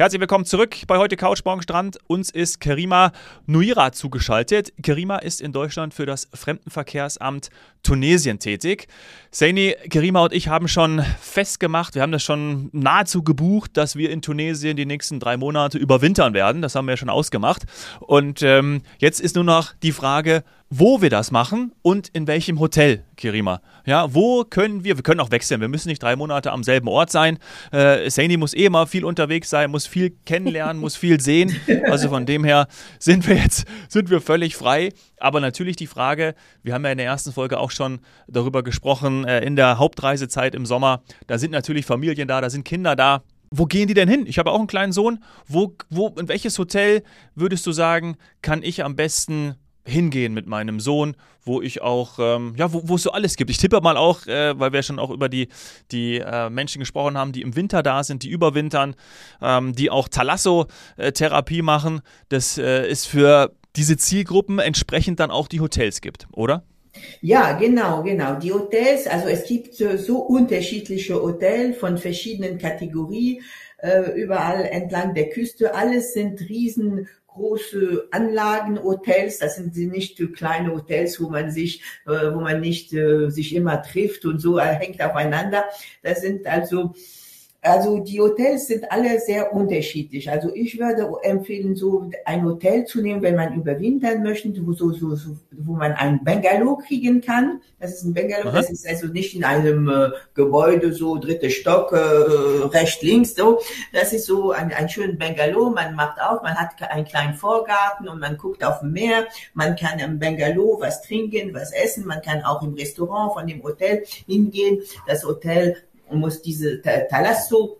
Herzlich willkommen zurück bei heute Couch Morgen Strand. Uns ist Kerima Nuira zugeschaltet. Kerima ist in Deutschland für das Fremdenverkehrsamt Tunesien tätig. Saini, Kerima und ich haben schon festgemacht, wir haben das schon nahezu gebucht, dass wir in Tunesien die nächsten drei Monate überwintern werden. Das haben wir ja schon ausgemacht. Und ähm, jetzt ist nur noch die Frage, wo wir das machen und in welchem Hotel, Kirima. Ja, wo können wir, wir können auch wechseln, wir müssen nicht drei Monate am selben Ort sein. Äh, Saini muss eh mal viel unterwegs sein, muss viel kennenlernen, muss viel sehen. Also von dem her sind wir jetzt, sind wir völlig frei. Aber natürlich die Frage, wir haben ja in der ersten Folge auch schon darüber gesprochen, äh, in der Hauptreisezeit im Sommer, da sind natürlich Familien da, da sind Kinder da. Wo gehen die denn hin? Ich habe auch einen kleinen Sohn. Wo, wo, in welches Hotel würdest du sagen, kann ich am besten hingehen mit meinem Sohn, wo ich auch, ähm, ja, wo, es so alles gibt. Ich tippe mal auch, äh, weil wir schon auch über die, die äh, Menschen gesprochen haben, die im Winter da sind, die überwintern, ähm, die auch Thalasso-Therapie machen. Das äh, ist für diese Zielgruppen entsprechend dann auch die Hotels gibt, oder? Ja, genau, genau. Die Hotels, also es gibt so unterschiedliche Hotels von verschiedenen Kategorien, äh, überall entlang der Küste. Alles sind riesen große Anlagen, Hotels, das sind nicht kleine Hotels, wo man sich, äh, wo man nicht äh, sich immer trifft und so hängt aufeinander. Das sind also also die Hotels sind alle sehr unterschiedlich. Also ich würde empfehlen, so ein Hotel zu nehmen, wenn man überwintern möchte, wo, so, so, so, wo man ein Bungalow kriegen kann. Das ist ein Bungalow, das ist also nicht in einem äh, Gebäude, so dritte Stock, äh, rechts, links, so. Das ist so ein, ein schönes Bungalow. Man macht auf, man hat einen kleinen Vorgarten und man guckt auf dem Meer. Man kann im Bungalow was trinken, was essen. Man kann auch im Restaurant von dem Hotel hingehen. Das Hotel muss diese Talasso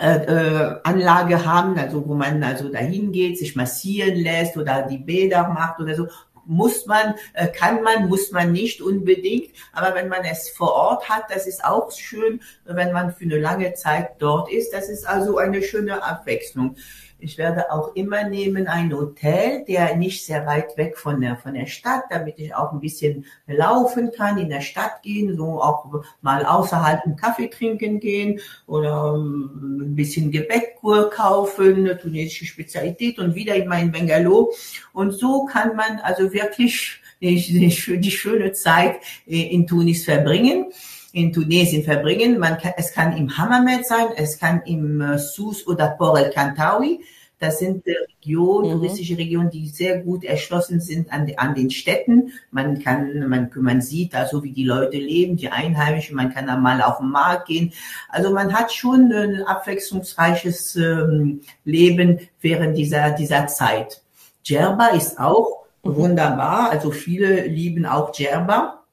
äh, äh, Anlage haben, also wo man also dahin geht, sich massieren lässt oder die Bäder macht oder so, muss man, äh, kann man, muss man nicht unbedingt. Aber wenn man es vor Ort hat, das ist auch schön, wenn man für eine lange Zeit dort ist. Das ist also eine schöne Abwechslung. Ich werde auch immer nehmen ein Hotel, der nicht sehr weit weg von der, von der Stadt, damit ich auch ein bisschen laufen kann, in der Stadt gehen, so auch mal außerhalb einen Kaffee trinken gehen oder ähm, ein bisschen Gebäckkur kaufen, eine tunesische Spezialität und wieder in mein Bungalow. Und so kann man also wirklich die, die schöne Zeit äh, in Tunis verbringen in Tunesien verbringen. Man kann, es kann im Hammamet sein, es kann im äh, Sus oder Port el Kantawi. Das sind äh, Regionen, mhm. touristische Regionen, die sehr gut erschlossen sind an, an den Städten. Man kann, man, man sieht da so, wie die Leute leben, die Einheimischen. Man kann da mal auf den Markt gehen. Also man hat schon ein abwechslungsreiches ähm, Leben während dieser, dieser Zeit. Djerba ist auch mhm. wunderbar. Also viele lieben auch Djerba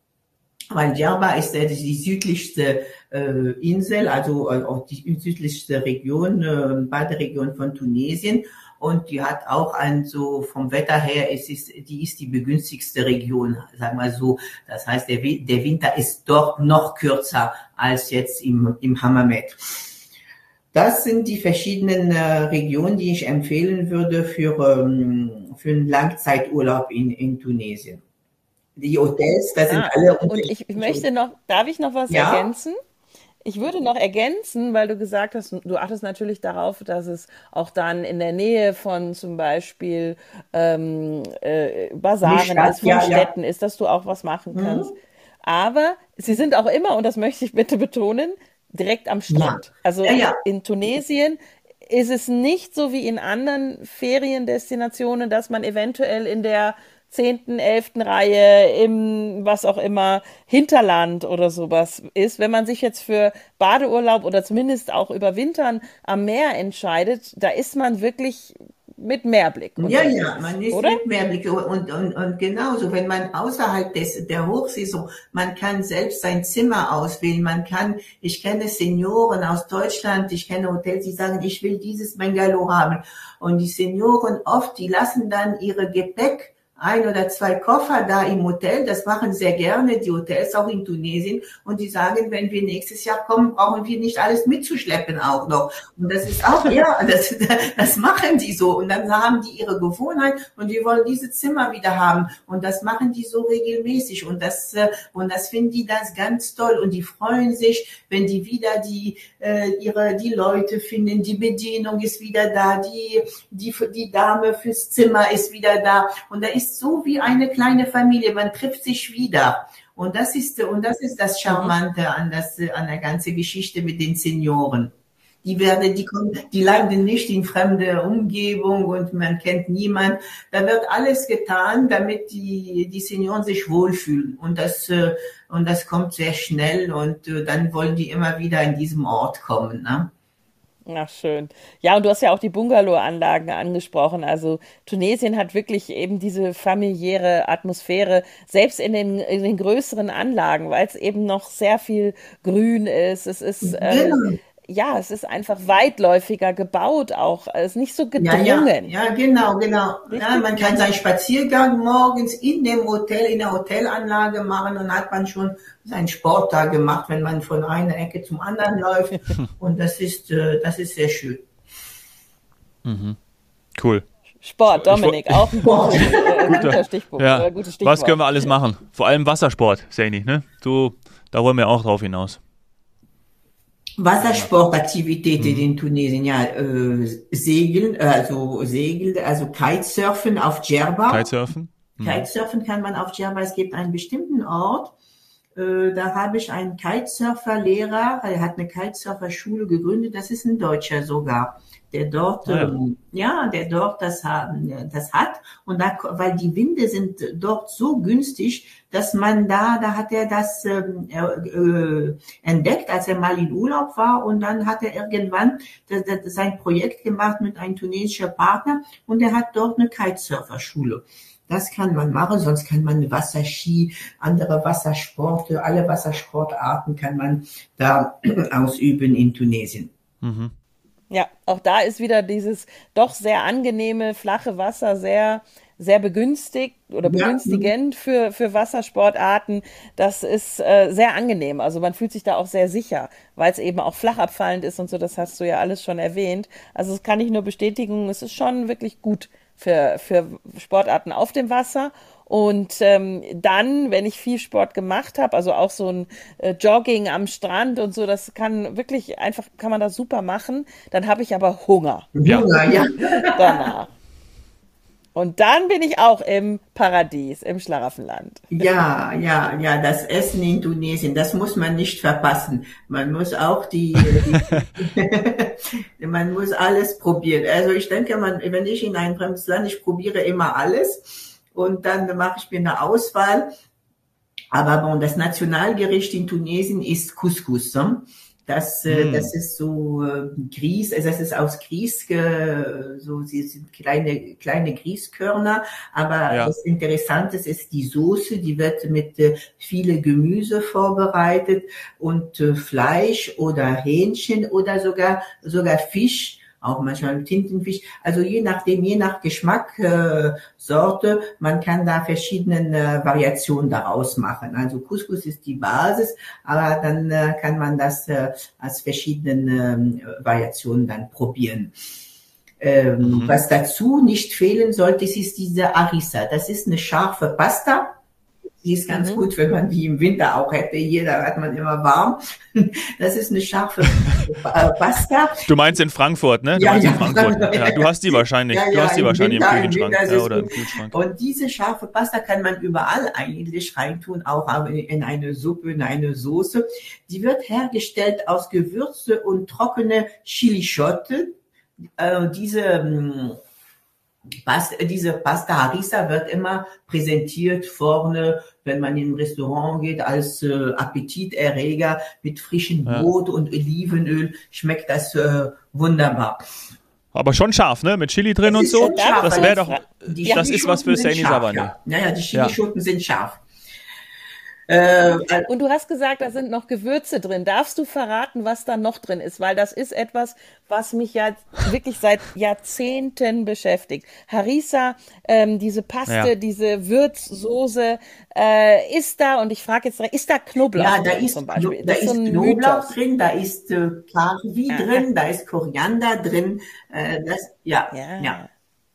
weil Djerba ist die südlichste äh, Insel, also äh, auch die südlichste Region, äh, Baderegion von Tunesien. Und die hat auch ein so vom Wetter her, es ist, die ist die begünstigste Region, sagen wir so. Das heißt, der, der Winter ist dort noch kürzer als jetzt im, im Hammamet. Das sind die verschiedenen äh, Regionen, die ich empfehlen würde für, ähm, für einen Langzeiturlaub in, in Tunesien die Hotels, da sind ah, alle Und ich, ich möchte noch, darf ich noch was ja? ergänzen? Ich würde noch ergänzen, weil du gesagt hast, du achtest natürlich darauf, dass es auch dann in der Nähe von zum Beispiel ähm, äh, Basaren ist, von ja, Städten ja. ist, dass du auch was machen mhm. kannst. Aber sie sind auch immer, und das möchte ich bitte betonen, direkt am Strand. Ja. Also in Tunesien ist es nicht so wie in anderen Feriendestinationen, dass man eventuell in der zehnten, elften Reihe im, was auch immer, Hinterland oder sowas ist. Wenn man sich jetzt für Badeurlaub oder zumindest auch überwintern am Meer entscheidet, da ist man wirklich mit Mehrblick. Ja, ja, man ist oder? mit Mehrblick und, und, und genauso, wenn man außerhalb des, der Hochsaison, man kann selbst sein Zimmer auswählen, man kann, ich kenne Senioren aus Deutschland, ich kenne Hotels, die sagen, ich will dieses Bungalow haben und die Senioren oft, die lassen dann ihre Gepäck ein oder zwei Koffer da im Hotel. Das machen sehr gerne die Hotels auch in Tunesien. Und die sagen, wenn wir nächstes Jahr kommen, brauchen wir nicht alles mitzuschleppen auch noch. Und das ist auch, ja, das, das machen die so. Und dann haben die ihre Gewohnheit und die wollen diese Zimmer wieder haben. Und das machen die so regelmäßig. Und das, äh, und das finden die das ganz toll. Und die freuen sich, wenn die wieder die, äh, ihre, die Leute finden. Die Bedienung ist wieder da. Die, die, die Dame fürs Zimmer ist wieder da. Und da ist ist so wie eine kleine Familie. Man trifft sich wieder. Und das ist, und das ist das Charmante an das, an der ganzen Geschichte mit den Senioren. Die werden, die kommen, die landen nicht in fremde Umgebung und man kennt niemand. Da wird alles getan, damit die, die Senioren sich wohlfühlen. Und das, äh, und das kommt sehr schnell und äh, dann wollen die immer wieder in diesem Ort kommen. Ne? Ach, schön. Ja, und du hast ja auch die Bungalow-Anlagen angesprochen. Also Tunesien hat wirklich eben diese familiäre Atmosphäre, selbst in den, in den größeren Anlagen, weil es eben noch sehr viel Grün ist. Es ist äh, genau ja, es ist einfach weitläufiger gebaut auch. Es ist nicht so gedrungen. Ja, ja, ja genau, genau. Ja, man kann seinen Spaziergang morgens in dem Hotel, in der Hotelanlage machen und hat man schon seinen Sport da gemacht, wenn man von einer Ecke zum anderen läuft. und das ist, äh, das ist sehr schön. Mhm. Cool. Sport, Dominik, auch ein guter, äh, guter Stichpunkt. Ja. Äh, Was können wir alles machen? Vor allem Wassersport, Sani, ne? Du, da wollen wir auch drauf hinaus. Wassersportaktivitäten mhm. in Tunesien, ja, äh, Segeln, also Segeln, also Kitesurfen auf Djerba. Kitesurfen? Mhm. Kitesurfen kann man auf Djerba. Es gibt einen bestimmten Ort, äh, da habe ich einen Kitesurfer-Lehrer, er hat eine Kitesurfer-Schule gegründet, das ist ein Deutscher sogar der dort, ja, ähm, ja der dort das, das hat. Und da, weil die Winde sind dort so günstig, dass man da, da hat er das ähm, äh, entdeckt, als er mal in Urlaub war. Und dann hat er irgendwann das, das, sein Projekt gemacht mit einem tunesischen Partner und er hat dort eine Kitesurferschule. Das kann man machen, sonst kann man Wasserski, andere Wassersporte, alle Wassersportarten kann man da ausüben in Tunesien. Mhm. Ja, auch da ist wieder dieses doch sehr angenehme, flache Wasser sehr, sehr begünstigt oder begünstigend ja. für, für Wassersportarten. Das ist äh, sehr angenehm. Also man fühlt sich da auch sehr sicher, weil es eben auch flach abfallend ist und so. Das hast du ja alles schon erwähnt. Also das kann ich nur bestätigen. Es ist schon wirklich gut für, für Sportarten auf dem Wasser. Und ähm, dann, wenn ich viel Sport gemacht habe, also auch so ein äh, Jogging am Strand und so, das kann wirklich einfach, kann man das super machen. Dann habe ich aber Hunger. Ja. Hunger, ja. Danach. Und dann bin ich auch im Paradies, im Schlaraffenland. Ja, ja, ja, das Essen in Tunesien, das muss man nicht verpassen. Man muss auch die, die man muss alles probieren. Also ich denke, man, wenn ich in ein fremdes Land, ich probiere immer alles und dann mache ich mir eine Auswahl. Aber bon, das Nationalgericht in Tunesien ist Couscous. Ne? Das, hm. das ist so äh, Grieß, also das ist aus Grieß, äh, so sie sind kleine kleine Grießkörner, aber ja. das Interessante ist die Soße, die wird mit äh, viele Gemüse vorbereitet und äh, Fleisch oder Hähnchen oder sogar sogar Fisch auch manchmal mit Tintenfisch. Also je nachdem, je nach Geschmack, äh, Sorte, man kann da verschiedene äh, Variationen daraus machen. Also Couscous ist die Basis, aber dann äh, kann man das äh, als verschiedene äh, Variationen dann probieren. Ähm, mhm. Was dazu nicht fehlen sollte, ist diese Arisa. Das ist eine scharfe Pasta die ist ganz mhm. gut, wenn man die im Winter auch hätte. Hier, da hat man immer warm. Das ist eine scharfe Pasta. Du meinst in Frankfurt, ne? Du ja, ja, in Frankfurt. Ja, du hast die wahrscheinlich. Ja, ja, du hast die wahrscheinlich Winter, im Kühlschrank. Im ja, oder im Kühlschrank. Und diese scharfe Pasta kann man überall eigentlich reintun, auch in eine Suppe, in eine Soße. Die wird hergestellt aus Gewürze und trockene Chilischote. Äh, diese hm, Pasta, diese Pasta Harissa wird immer präsentiert vorne, wenn man in ein Restaurant geht, als äh, Appetiterreger mit frischem Brot ja. und Olivenöl. Schmeckt das äh, wunderbar. Aber schon scharf, ne? Mit Chili drin und so. Scharf, das wäre doch, die das ist was für Saini Savane. Ja. Naja, die Chilischoten ja. sind scharf. Äh, und du hast gesagt, da sind noch Gewürze drin. Darfst du verraten, was da noch drin ist? Weil das ist etwas, was mich ja wirklich seit Jahrzehnten beschäftigt. Harissa, ähm, diese Paste, ja. diese Würzsoße äh, ist da und ich frage jetzt, ist da Knoblauch ja, da drin ist, zum Beispiel? Da ist, so Knoblauch Mythos. drin, da ist äh, Karvi drin, da ist Koriander drin. Äh, das, ja, ja, ja.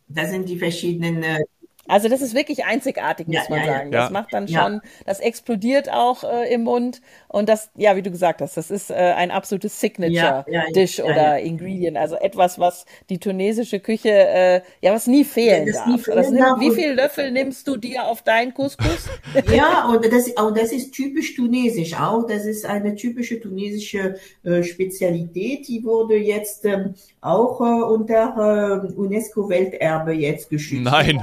Da sind die verschiedenen äh, also das ist wirklich einzigartig, muss ja, man ja, sagen. Ja. Das macht dann schon, das explodiert auch äh, im Mund und das, ja, wie du gesagt hast, das ist äh, ein absolutes Signature-Dish oder Ingredient, also etwas, was die tunesische Küche, äh, ja, was nie fehlen darf. Nie fehlen nimmt, darf wie viele Löffel nimmst du dir auf deinen Couscous? ja, und das, und das ist typisch tunesisch auch. Das ist eine typische tunesische äh, Spezialität, die wurde jetzt ähm, auch äh, unter äh, UNESCO-Welterbe jetzt geschützt. Nein.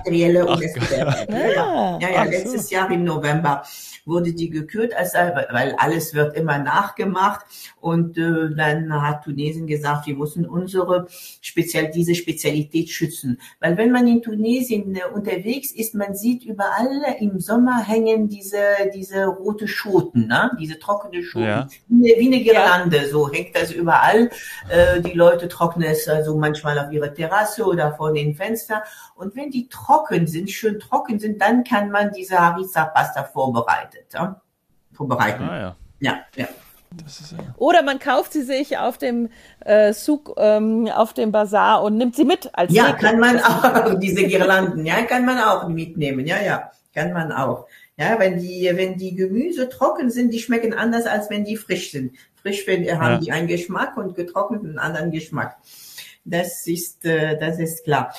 Ach, ja, ja, ja, letztes Jahr im November wurde die gekürt, als, weil alles wird immer nachgemacht. Und äh, dann hat Tunesien gesagt, wir müssen unsere Spezial, diese Spezialität schützen. Weil wenn man in Tunesien äh, unterwegs ist, man sieht überall im Sommer hängen diese, diese rote Schoten, ne? diese trockene Schoten. Ja. Wie, wie, eine Girlande, so hängt das überall. Äh, die Leute trocknen es also manchmal auf ihre Terrasse oder vor den Fenster. Und wenn die trocken sind, schön trocken sind, dann kann man diese Harissa-Pasta vorbereitet, ja? vorbereiten. Ah, ja. ja, ja. Ist, Oder man kauft sie sich auf dem äh, Souk, ähm, auf dem Bazar und nimmt sie mit als Ja, kann man auch, diese Girlanden, ja, kann man auch mitnehmen, ja, ja, kann man auch. Ja, wenn die, wenn die Gemüse trocken sind, die schmecken anders, als wenn die frisch sind. Frisch wenn, haben ja. die einen Geschmack und getrocknet einen anderen Geschmack. Das ist, äh, das ist klar.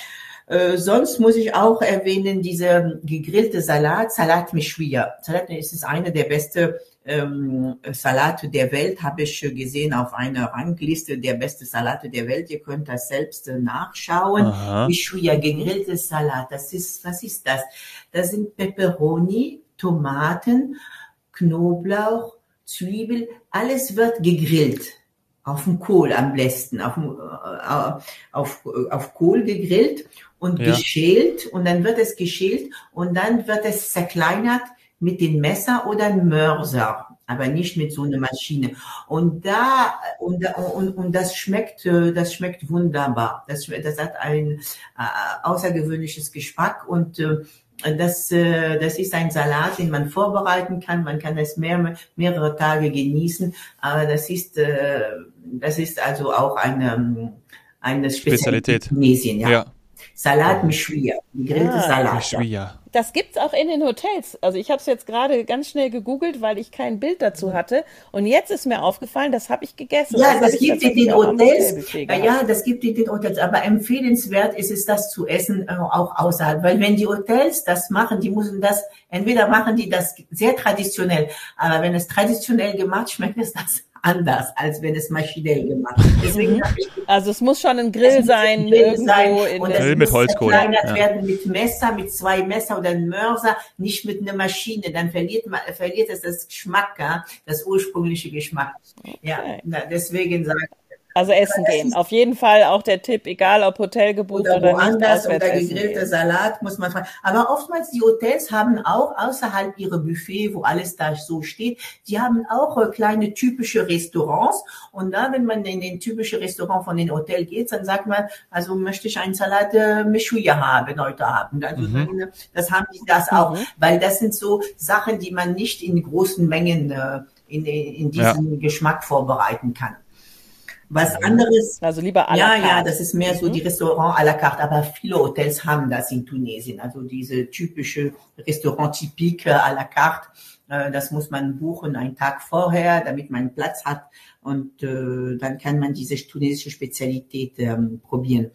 Äh, sonst muss ich auch erwähnen, diese gegrillte Salat, Salat Mishwiya. Salat ist es eine der besten ähm, Salate der Welt, habe ich gesehen auf einer Rangliste der besten Salate der Welt. Ihr könnt das selbst äh, nachschauen. Aha. Mishwiya, gegrilltes Salat. Das ist, was ist das? Das sind Peperoni, Tomaten, Knoblauch, Zwiebel, alles wird gegrillt auf dem Kohl am besten, auf, äh, auf, auf Kohl gegrillt und ja. geschält und dann wird es geschält und dann wird es zerkleinert mit dem Messer oder Mörser, aber nicht mit so einer Maschine. Und da und, und, und das schmeckt, äh, das schmeckt wunderbar. Das, das hat ein äh, außergewöhnliches Geschmack und äh, das, äh, das ist ein Salat, den man vorbereiten kann. Man kann es mehr, mehrere Tage genießen. Aber das ist, äh, das ist also auch eine, eine Spezialität. Tunesien, ja. ja. Salat Mischwia, gegrillte ah, Salat. Mischwia. Das gibt's auch in den Hotels. Also ich habe es jetzt gerade ganz schnell gegoogelt, weil ich kein Bild dazu hatte. Und jetzt ist mir aufgefallen, das habe ich gegessen. Ja, das, das gibt in den Hotels. Ja, das gibt in den Hotels. Aber empfehlenswert ist es, das zu essen, äh, auch außerhalb. Weil wenn die Hotels das machen, die müssen das, entweder machen die das sehr traditionell. Aber wenn es traditionell gemacht, schmeckt es das anders, als wenn es maschinell gemacht wird. Deswegen mhm. also es muss schon ein Grill sein, ein Grill sein und es Grill mit Holzkohle. Verkleinert ja. werden mit Messer, mit zwei Messer oder einem Mörser, nicht mit einer Maschine. Dann verliert man, verliert es das Geschmack, das ursprüngliche Geschmack. Okay. Ja, deswegen sage ich, also essen gehen. Auf jeden Fall auch der Tipp, egal ob Hotel gebucht oder, oder woanders nicht. Oder gegrillter Salat muss man fragen. Aber oftmals die Hotels haben auch außerhalb ihrer Buffet, wo alles da so steht, die haben auch äh, kleine typische Restaurants. Und da, wenn man in den typischen Restaurant von den Hotel geht, dann sagt man, also möchte ich einen Salat äh, Mishuya haben heute Abend. Also mhm. das haben die das auch, mhm. weil das sind so Sachen, die man nicht in großen Mengen äh, in, in diesem ja. Geschmack vorbereiten kann. Was anderes. Also lieber à la carte. Ja, ja, das ist mehr so die mhm. Restaurant à la carte, aber viele Hotels haben das in Tunesien. Also diese typische Restaurant typique à la carte. Äh, das muss man buchen einen Tag vorher, damit man Platz hat und äh, dann kann man diese tunesische Spezialität ähm, probieren.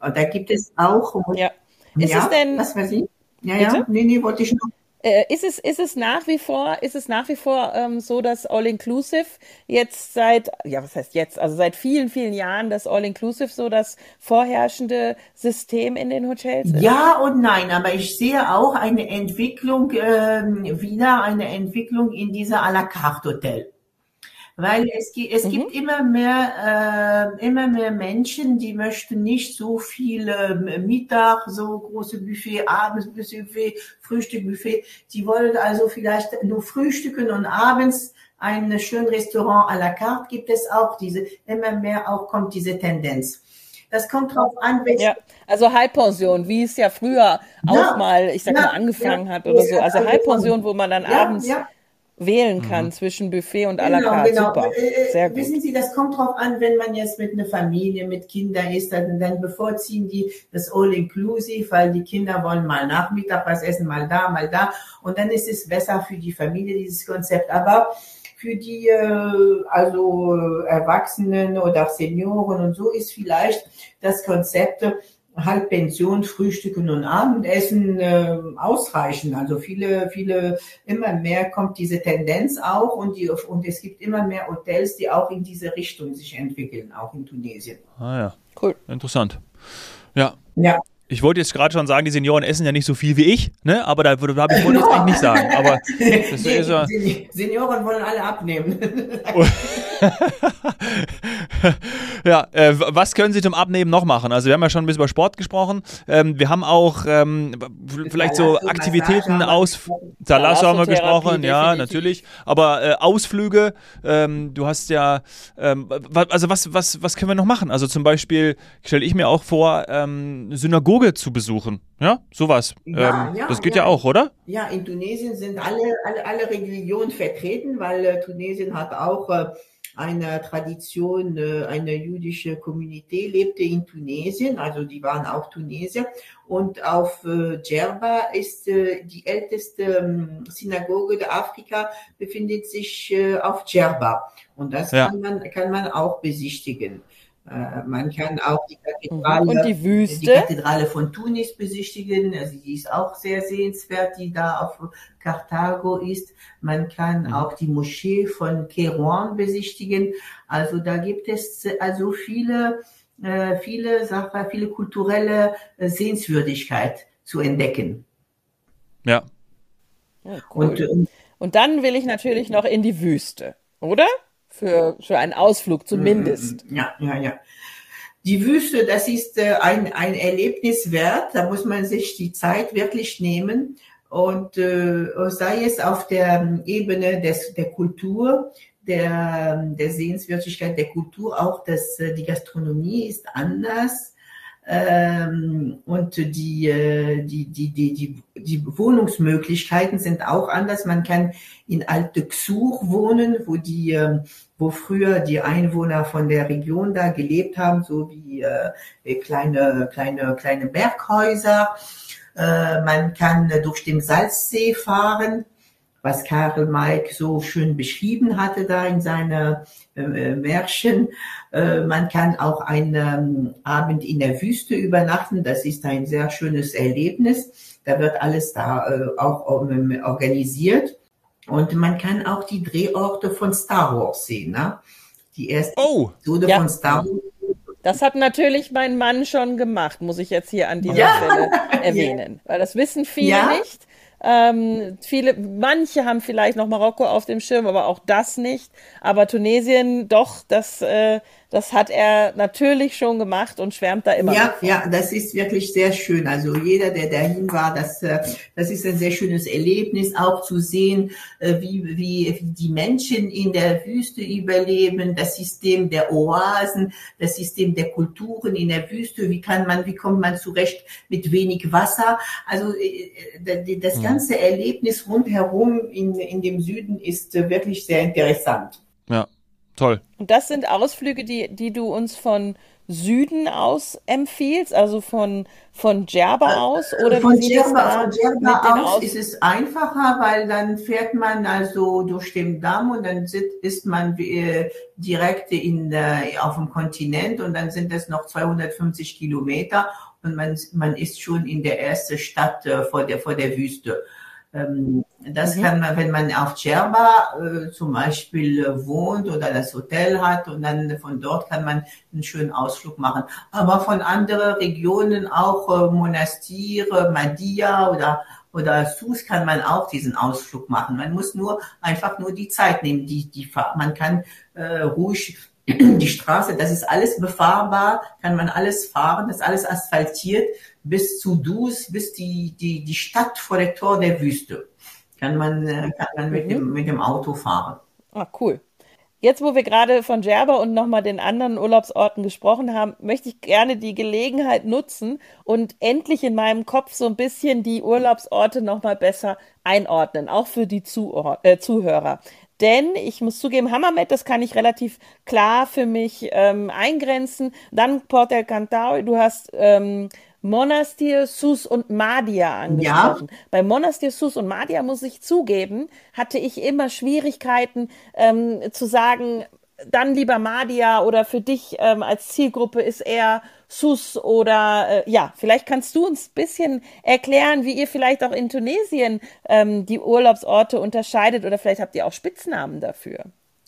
Und da gibt es auch. Ja. Ist ja, es denn? Was weiß ich? Ja, Bitte? ja. Nee, nee, wollte ich noch. Äh, ist es, ist es nach wie vor, ist es nach wie vor ähm, so, dass All-Inclusive jetzt seit, ja, was heißt jetzt, also seit vielen, vielen Jahren das All-Inclusive so das vorherrschende System in den Hotels ist? Ja und nein, aber ich sehe auch eine Entwicklung, äh, wieder eine Entwicklung in dieser à la carte Hotel. Weil es, es mhm. gibt immer mehr, äh, immer mehr Menschen, die möchten nicht so viele Mittag, so große Buffet, abends Buffet, Frühstückbuffet. Die wollen also vielleicht nur frühstücken und abends ein schönes Restaurant à la carte gibt es auch. Diese immer mehr auch kommt diese Tendenz. Das kommt drauf an, welche. Ja, also Halbpension, wie es ja früher ja, auch mal, ich sag ja, mal, angefangen ja, hat oder so. Also Halbpension, wo man dann abends wählen kann mhm. zwischen Buffet und à la genau, carte. Genau. Super. Äh, äh, Sehr gut. Wissen Sie, das kommt drauf an, wenn man jetzt mit einer Familie, mit Kindern ist, dann, dann bevorziehen die das All-Inclusive, weil die Kinder wollen mal Nachmittag was essen, mal da, mal da. Und dann ist es besser für die Familie, dieses Konzept. Aber für die äh, also Erwachsenen oder Senioren und so ist vielleicht das Konzept halt Pension, Frühstücken und Abendessen äh, ausreichen. Also viele, viele, immer mehr kommt diese Tendenz auch und die und es gibt immer mehr Hotels, die auch in diese Richtung sich entwickeln, auch in Tunesien. Ah ja, cool, interessant. Ja. Ja ich wollte jetzt gerade schon sagen, die Senioren essen ja nicht so viel wie ich, ne? Aber da, da habe ich wollte jetzt eigentlich nicht sagen. Aber das die, ist ja. Senioren wollen alle abnehmen. ja, äh, was können Sie zum Abnehmen noch machen? Also wir haben ja schon ein bisschen über Sport gesprochen. Ähm, wir haben auch ähm, vielleicht so Aktivitäten aus Salasso haben wir gesprochen, ja, natürlich. Aber äh, Ausflüge, ähm, du hast ja, ähm, also was, was, was können wir noch machen? Also zum Beispiel stelle ich mir auch vor, ähm, Synagoge zu besuchen. Ja, sowas. Ja, ähm, ja, das geht ja. ja. auch, oder? Ja, in Tunesien sind alle, alle, alle Religionen vertreten, weil äh, Tunesien hat auch äh, eine Tradition, äh, eine jüdische Community lebte in Tunesien, also die waren auch Tunesier. Und auf äh, Djerba ist äh, die älteste ähm, Synagoge der Afrika, befindet sich äh, auf Djerba. Und das ja. kann, man, kann man auch besichtigen. Äh, man kann auch die Kathedrale, und die, Wüste? die Kathedrale von Tunis besichtigen. Also die ist auch sehr sehenswert, die da auf Karthago ist. Man kann mhm. auch die Moschee von Kairouan besichtigen. Also da gibt es also viele, äh, viele Sachen, viele kulturelle äh, Sehenswürdigkeit zu entdecken. Ja. ja cool. und, und dann will ich natürlich noch in die Wüste, oder? Für, für einen Ausflug zumindest. Ja, ja, ja. Die Wüste, das ist äh, ein, ein Erlebnis wert. Da muss man sich die Zeit wirklich nehmen. Und äh, sei es auf der Ebene des, der Kultur, der, der Sehenswürdigkeit der Kultur, auch das, äh, die Gastronomie ist anders. Ähm, und die, äh, die, die, die, die, die Wohnungsmöglichkeiten sind auch anders. Man kann in Alte Xur wohnen, wo die, ähm, wo früher die Einwohner von der Region da gelebt haben, so wie äh, kleine, kleine, kleine Berghäuser. Äh, man kann durch den Salzsee fahren was Karl May so schön beschrieben hatte da in seiner äh, äh, Märchen. Äh, man kann auch einen ähm, Abend in der Wüste übernachten. Das ist ein sehr schönes Erlebnis. Da wird alles da äh, auch um, organisiert. Und man kann auch die Drehorte von Star Wars sehen. Ne? Die erste oh, Episode ja. von Star Wars das hat natürlich mein Mann schon gemacht, muss ich jetzt hier an dieser ja. Stelle erwähnen. Weil das wissen viele ja. nicht. Ähm, viele, manche haben vielleicht noch Marokko auf dem Schirm, aber auch das nicht. Aber Tunesien, doch, das, äh, das hat er natürlich schon gemacht und schwärmt da immer. Ja, ja, das ist wirklich sehr schön. Also jeder, der dahin war, das, äh, das ist ein sehr schönes Erlebnis, auch zu sehen, äh, wie, wie, wie die Menschen in der Wüste überleben, das System der Oasen, das System der Kulturen in der Wüste, wie kann man, wie kommt man zurecht mit wenig Wasser. Also äh, das ganze Erlebnis rundherum in, in dem Süden ist wirklich sehr interessant. Toll. Und das sind Ausflüge, die, die du uns von Süden aus empfiehlst, also von, von Djerba aus? Oder von Djerba, von Djerba aus, aus ist es einfacher, weil dann fährt man also durch den Damm und dann ist man äh, direkt in, äh, auf dem Kontinent und dann sind es noch 250 Kilometer und man, man ist schon in der ersten Stadt äh, vor, der, vor der Wüste. Ähm, das mhm. kann man, wenn man auf Djerba äh, zum Beispiel äh, wohnt oder das Hotel hat und dann von dort kann man einen schönen Ausflug machen. Aber von anderen Regionen auch äh, Monastir, Madia oder oder Sus kann man auch diesen Ausflug machen. Man muss nur einfach nur die Zeit nehmen. Die, die, man kann äh, ruhig die Straße, das ist alles befahrbar, kann man alles fahren, das ist alles asphaltiert bis zu Dus, bis die, die, die Stadt vor der Tor der Wüste. Kann man, äh, kann man mit, mhm. dem, mit dem Auto fahren. Ah, cool. Jetzt, wo wir gerade von Gerba und nochmal den anderen Urlaubsorten gesprochen haben, möchte ich gerne die Gelegenheit nutzen und endlich in meinem Kopf so ein bisschen die Urlaubsorte nochmal besser einordnen, auch für die äh, Zuhörer. Denn ich muss zugeben, Hammermet, das kann ich relativ klar für mich ähm, eingrenzen. Dann Port del Cantao, du hast ähm, Monastir, Sus und Madia angesprochen. Ja. Bei Monastir, Sus und Madia muss ich zugeben, hatte ich immer Schwierigkeiten ähm, zu sagen, dann lieber Madia oder für dich ähm, als Zielgruppe ist eher Sus oder äh, ja, vielleicht kannst du uns ein bisschen erklären, wie ihr vielleicht auch in Tunesien ähm, die Urlaubsorte unterscheidet oder vielleicht habt ihr auch Spitznamen dafür.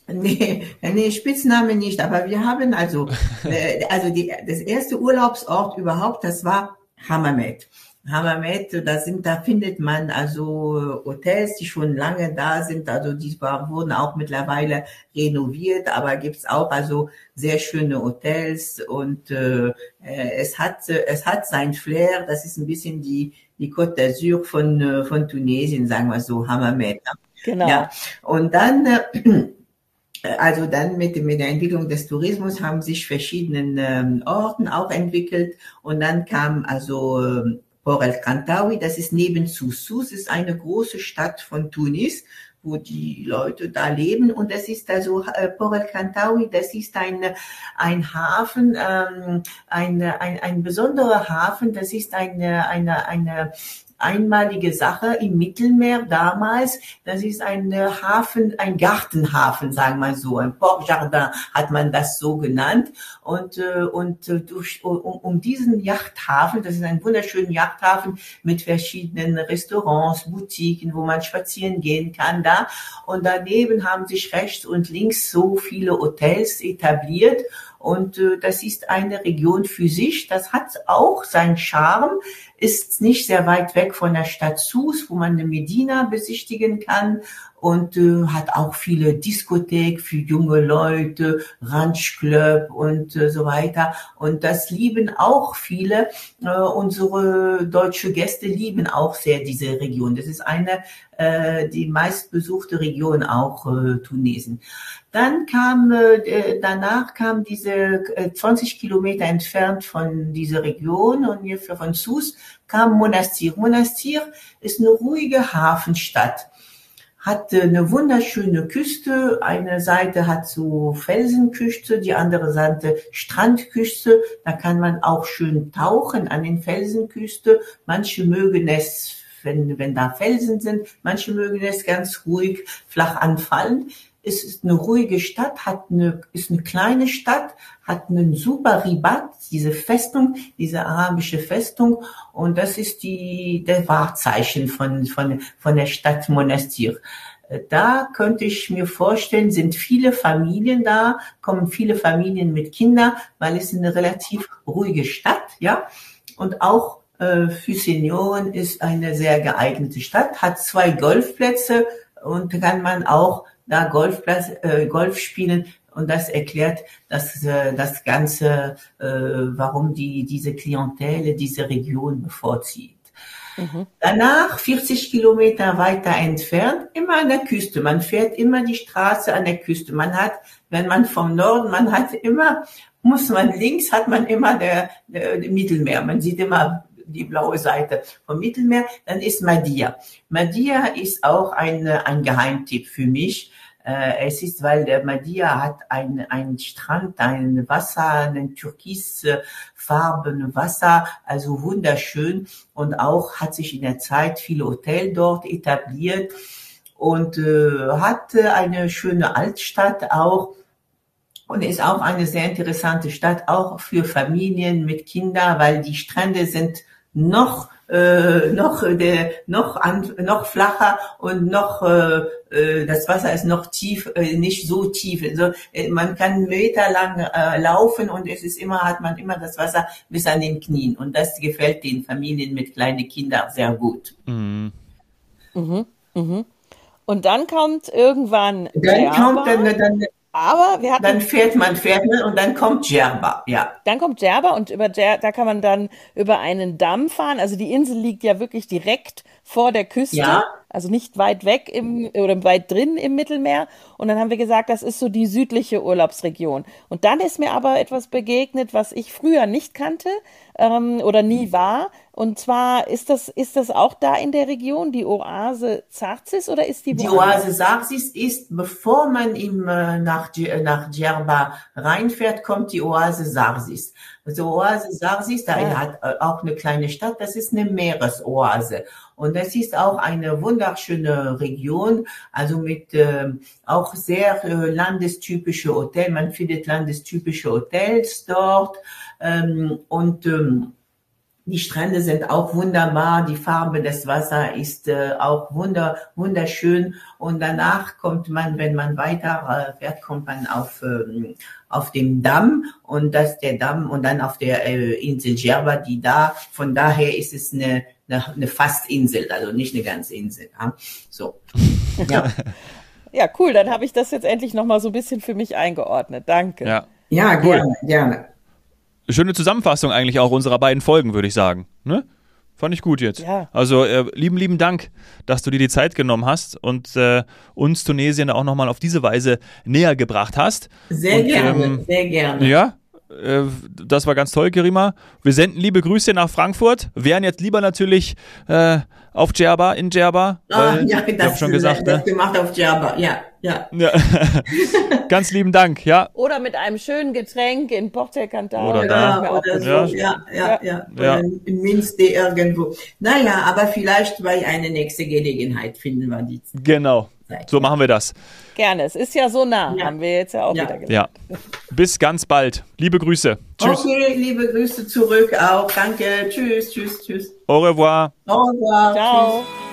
Nee, nee, Spitzname nicht, aber wir haben also, äh, also die, das erste Urlaubsort überhaupt, das war Hammamet. Hammamet, da sind, da findet man also Hotels, die schon lange da sind, also die wurden auch mittlerweile renoviert, aber gibt's auch also sehr schöne Hotels. Und äh, es hat es hat sein Flair, das ist ein bisschen die die Côte d'Azur von äh, von Tunesien, sagen wir so, Hammamet. Genau. Ja, und dann äh, also dann mit, mit der Entwicklung des Tourismus haben sich verschiedene ähm, Orten auch entwickelt. Und dann kam also ähm, Port el Kantawi, das ist neben Soussous, ist eine große Stadt von Tunis, wo die Leute da leben. Und das ist also äh, el Kantawi, das ist ein ein Hafen, ähm, ein, ein ein besonderer Hafen, das ist eine eine eine einmalige Sache im Mittelmeer damals. Das ist ein Hafen, ein Gartenhafen, sagen wir so. Ein Port Jardin hat man das so genannt. Und, äh, und äh, durch, um, um diesen Yachthafen, das ist ein wunderschöner Yachthafen mit verschiedenen Restaurants, Boutiquen, wo man spazieren gehen kann da. Und daneben haben sich rechts und links so viele Hotels etabliert. Und äh, das ist eine Region für sich. Das hat auch seinen Charme, ist nicht sehr weit weg von der Stadt Sus, wo man eine Medina besichtigen kann und äh, hat auch viele Diskothek für junge Leute, Ranchclub und äh, so weiter. Und das lieben auch viele. Äh, unsere deutsche Gäste lieben auch sehr diese Region. Das ist eine äh, die meistbesuchte Region auch äh, Tunesien. Dann kam äh, danach kam diese äh, 20 Kilometer entfernt von dieser Region ungefähr von Sus kam Monastir. Monastir ist eine ruhige Hafenstadt hat eine wunderschöne Küste. Eine Seite hat so Felsenküste, die andere Seite Strandküste. Da kann man auch schön tauchen an den Felsenküste. Manche mögen es, wenn, wenn da Felsen sind. Manche mögen es ganz ruhig flach anfallen. Es ist eine ruhige Stadt, hat eine, ist eine kleine Stadt, hat einen super Ribat, diese Festung, diese arabische Festung. Und das ist die, der Wahrzeichen von, von, von der Stadt Monastir. Da könnte ich mir vorstellen, sind viele Familien da, kommen viele Familien mit Kindern, weil es eine relativ ruhige Stadt, ja. Und auch äh, für Senioren ist eine sehr geeignete Stadt, hat zwei Golfplätze und kann man auch da Golfplatz, äh, Golf spielen. Und das erklärt das, äh, das Ganze, äh, warum die, diese Klientele diese Region bevorzieht. Mhm. Danach 40 Kilometer weiter entfernt, immer an der Küste. Man fährt immer die Straße an der Küste. Man hat, wenn man vom Norden, man hat immer, muss man links, hat man immer der, der, der Mittelmeer. Man sieht immer die blaue Seite vom Mittelmeer. Dann ist Madia. Madia ist auch ein, ein Geheimtipp für mich. Äh, es ist, weil der Madia hat einen Strand, ein Wasser, ein türkisfarben Wasser, also wunderschön. Und auch hat sich in der Zeit viele Hotels dort etabliert und äh, hat eine schöne Altstadt auch und ist auch eine sehr interessante Stadt, auch für Familien mit Kindern, weil die Strände sind noch äh, noch der noch an, noch flacher und noch äh, äh, das Wasser ist noch tief äh, nicht so tief also äh, man kann meterlang äh, laufen und es ist immer hat man immer das Wasser bis an den Knien und das gefällt den Familien mit kleinen Kindern sehr gut mhm. Mhm. Mhm. und dann kommt irgendwann dann kommt dann, dann aber wir hatten. Dann fährt man, fährt man und dann kommt Djerba, ja. Dann kommt Djerba und über Djer da kann man dann über einen Damm fahren. Also die Insel liegt ja wirklich direkt vor der Küste. Ja. Also nicht weit weg im, oder weit drin im Mittelmeer. Und dann haben wir gesagt, das ist so die südliche Urlaubsregion. Und dann ist mir aber etwas begegnet, was ich früher nicht kannte ähm, oder nie war. Und zwar ist das, ist das auch da in der Region, die Oase Zarzis oder ist die Die Oase Zarzis ist, bevor man im, äh, nach, nach Djerba reinfährt, kommt die Oase Zarzis. Also Oase Zarzis, da ja. hat äh, auch eine kleine Stadt, das ist eine Meeresoase. Und das ist auch eine wunderschöne Region, also mit äh, auch sehr äh, landestypische Hotels. Man findet landestypische Hotels dort. Ähm, und ähm, die Strände sind auch wunderbar, die Farbe des Wassers ist äh, auch wunder, wunderschön und danach kommt man, wenn man weiter äh, fährt, kommt man auf, ähm, auf dem Damm und das der Damm und dann auf der äh, Insel Djerba, die da, von daher ist es eine, eine, eine Fastinsel, also nicht eine ganze Insel. Ja? So, ja. ja, cool, dann habe ich das jetzt endlich nochmal so ein bisschen für mich eingeordnet. Danke. Ja, ja gerne, cool. gerne schöne Zusammenfassung eigentlich auch unserer beiden Folgen, würde ich sagen. Ne? Fand ich gut jetzt. Ja. Also äh, lieben, lieben Dank, dass du dir die Zeit genommen hast und äh, uns Tunesien auch nochmal auf diese Weise näher gebracht hast. Sehr und, gerne, ähm, sehr gerne. Ja, äh, das war ganz toll, Gerima. Wir senden liebe Grüße nach Frankfurt. Wären jetzt lieber natürlich äh, auf Djerba, in Djerba. Ah, ja, das, schon gesagt, das ne? gemacht auf Djerba, ja. Ja. ja. Ganz lieben Dank, ja. Oder mit einem schönen Getränk in Porto Cantaro. Oder, da. oder so, ja, ja, ja. ja. Oder in Minste irgendwo. Naja, aber vielleicht bei einer nächsten Gelegenheit finden wir die. Genau. So machen wir das. Gerne. Es ist ja so nah, ja. haben wir jetzt ja auch ja. wieder gesagt. Ja. Bis ganz bald. Liebe Grüße. Tschüss. Okay, liebe Grüße zurück auch. Danke. Tschüss, tschüss, tschüss. Au revoir. Au revoir. Ciao. Tschüss.